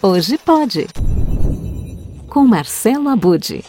Hoje pode. Com Marcelo Abude.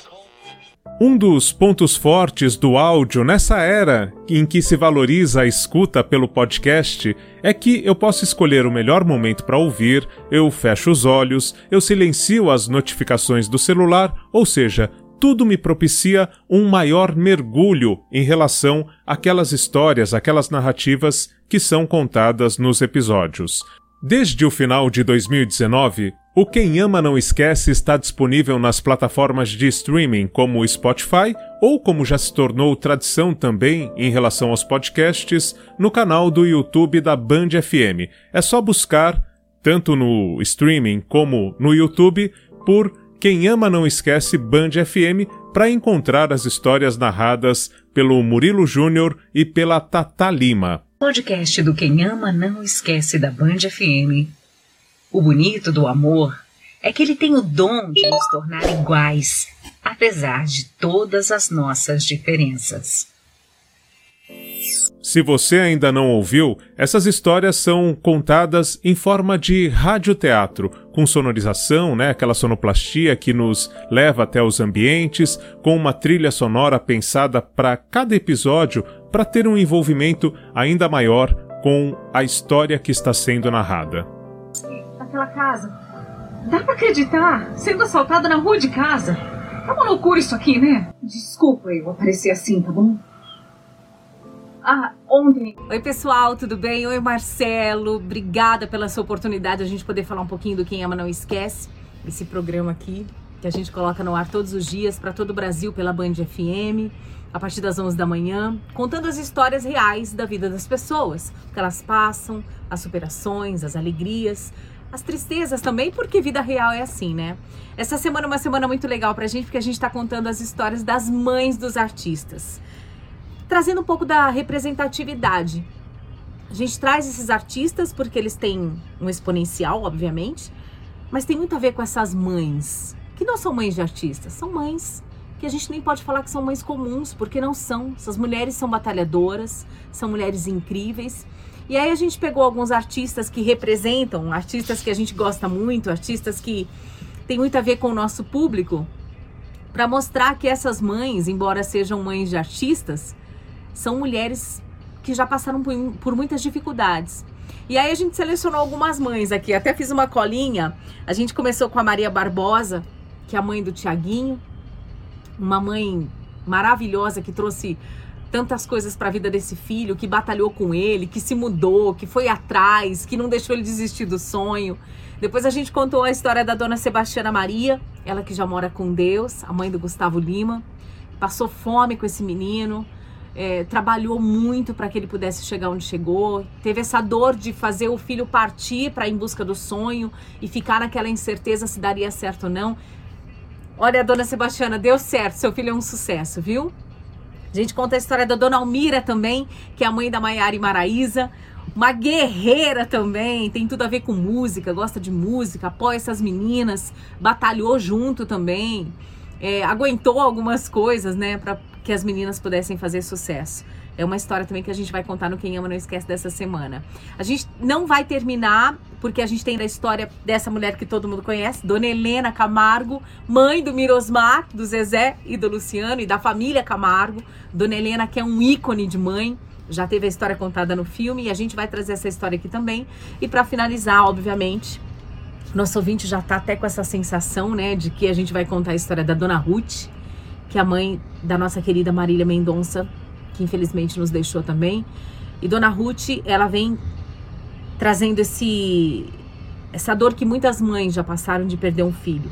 Um dos pontos fortes do áudio nessa era em que se valoriza a escuta pelo podcast é que eu posso escolher o melhor momento para ouvir, eu fecho os olhos, eu silencio as notificações do celular, ou seja, tudo me propicia um maior mergulho em relação àquelas histórias, aquelas narrativas que são contadas nos episódios. Desde o final de 2019, o Quem Ama Não Esquece está disponível nas plataformas de streaming como o Spotify ou, como já se tornou tradição também em relação aos podcasts, no canal do YouTube da Band FM. É só buscar, tanto no streaming como no YouTube, por Quem Ama Não Esquece Band FM para encontrar as histórias narradas pelo Murilo Júnior e pela Tata Lima. Podcast do Quem Ama Não Esquece da Band FM. O bonito do amor é que ele tem o dom de nos tornar iguais, apesar de todas as nossas diferenças. Se você ainda não ouviu, essas histórias são contadas em forma de radioteatro, com sonorização, né, aquela sonoplastia que nos leva até os ambientes, com uma trilha sonora pensada para cada episódio para ter um envolvimento ainda maior com a história que está sendo narrada. Aquela casa. Dá pra acreditar? Sendo assaltada na rua de casa. É uma loucura isso aqui, né? Desculpa eu aparecer assim, tá bom? Ah, ontem. Oi, pessoal, tudo bem? Oi, Marcelo. Obrigada pela sua oportunidade de a gente poder falar um pouquinho do Quem Ama Não Esquece. Esse programa aqui que a gente coloca no ar todos os dias para todo o Brasil pela Band FM, a partir das 11 da manhã, contando as histórias reais da vida das pessoas, o que elas passam, as superações, as alegrias, as tristezas também, porque vida real é assim, né? Essa semana é uma semana muito legal pra gente, porque a gente tá contando as histórias das mães dos artistas trazendo um pouco da representatividade. A gente traz esses artistas porque eles têm um exponencial, obviamente, mas tem muito a ver com essas mães, que não são mães de artistas, são mães que a gente nem pode falar que são mães comuns, porque não são. Essas mulheres são batalhadoras, são mulheres incríveis. E aí a gente pegou alguns artistas que representam, artistas que a gente gosta muito, artistas que têm muito a ver com o nosso público, para mostrar que essas mães, embora sejam mães de artistas, são mulheres que já passaram por, por muitas dificuldades. E aí a gente selecionou algumas mães aqui, até fiz uma colinha. A gente começou com a Maria Barbosa, que é a mãe do Tiaguinho, uma mãe maravilhosa que trouxe tantas coisas para a vida desse filho, que batalhou com ele, que se mudou, que foi atrás, que não deixou ele desistir do sonho. Depois a gente contou a história da dona Sebastiana Maria, ela que já mora com Deus, a mãe do Gustavo Lima, passou fome com esse menino, é, trabalhou muito para que ele pudesse chegar onde chegou, teve essa dor de fazer o filho partir para em busca do sonho e ficar naquela incerteza se daria certo ou não. Olha, dona Sebastiana, deu certo, seu filho é um sucesso, viu? A gente conta a história da dona Almira também, que é a mãe da Maiara e Maraísa, uma guerreira também, tem tudo a ver com música, gosta de música, apoia essas meninas, batalhou junto também, é, aguentou algumas coisas, né, para que as meninas pudessem fazer sucesso. É uma história também que a gente vai contar no Quem Ama Não Esquece dessa semana. A gente não vai terminar, porque a gente tem a história dessa mulher que todo mundo conhece, Dona Helena Camargo, mãe do Mirosmar, do Zezé e do Luciano e da família Camargo. Dona Helena, que é um ícone de mãe, já teve a história contada no filme e a gente vai trazer essa história aqui também. E para finalizar, obviamente, nosso ouvinte já tá até com essa sensação, né, de que a gente vai contar a história da Dona Ruth que é a mãe da nossa querida Marília Mendonça, que infelizmente nos deixou também. E Dona Ruth, ela vem trazendo esse essa dor que muitas mães já passaram de perder um filho,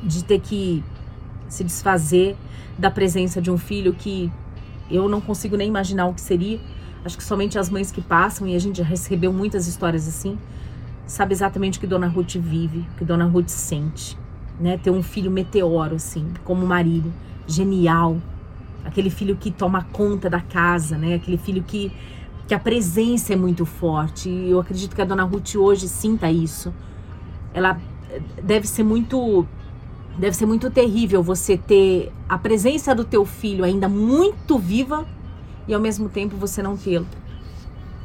de ter que se desfazer da presença de um filho que eu não consigo nem imaginar o que seria. Acho que somente as mães que passam e a gente já recebeu muitas histórias assim, sabe exatamente o que Dona Ruth vive, o que Dona Ruth sente né? Ter um filho meteoro, assim, como marido, genial. Aquele filho que toma conta da casa, né? Aquele filho que, que a presença é muito forte. E eu acredito que a dona Ruth hoje sinta isso. Ela eh, deve ser muito deve ser muito terrível você ter a presença do teu filho ainda muito viva e ao mesmo tempo você não tê-lo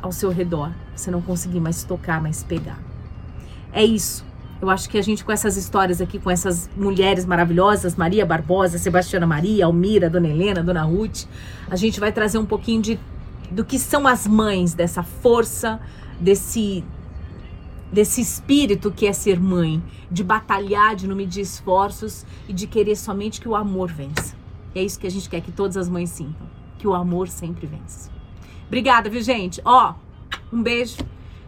ao seu redor, você não conseguir mais tocar, mais pegar. É isso Eu acho que a gente, com essas histórias aqui, com essas mulheres maravilhosas, Maria Barbosa, Sebastiana Maria, Almira, Dona Helena, Dona Ruth, a gente vai trazer um pouquinho de do que são as mães, dessa força, desse desse espírito que é ser mãe, de batalhar, de não medir esforços e de querer somente que o amor vença. E é isso que a gente quer que todas as mães sintam, que o amor sempre vence. Obrigada, viu, gente? Ó, um beijo.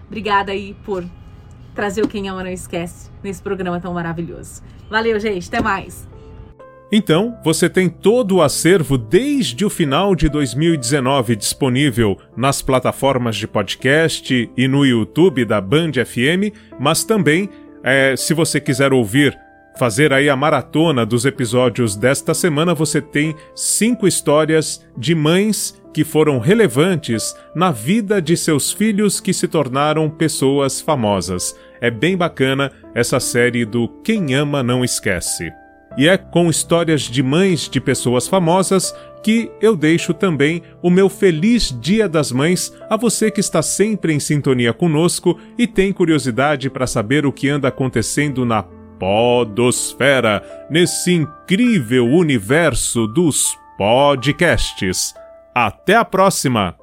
Obrigada aí por trazer o Quem Ama Não Esquece nesse programa tão maravilhoso. Valeu, gente. Até mais. Então, você tem todo o acervo desde o final de 2019 disponível nas plataformas de podcast e no YouTube da Band FM, mas também, é, se você quiser ouvir, fazer aí a maratona dos episódios desta semana, você tem cinco histórias de mães que foram relevantes na vida de seus filhos que se tornaram pessoas famosas. É bem bacana essa série do Quem Ama Não Esquece. E é com histórias de mães de pessoas famosas que eu deixo também o meu feliz Dia das Mães a você que está sempre em sintonia conosco e tem curiosidade para saber o que anda acontecendo na Podosfera, nesse incrível universo dos podcasts. Até a próxima!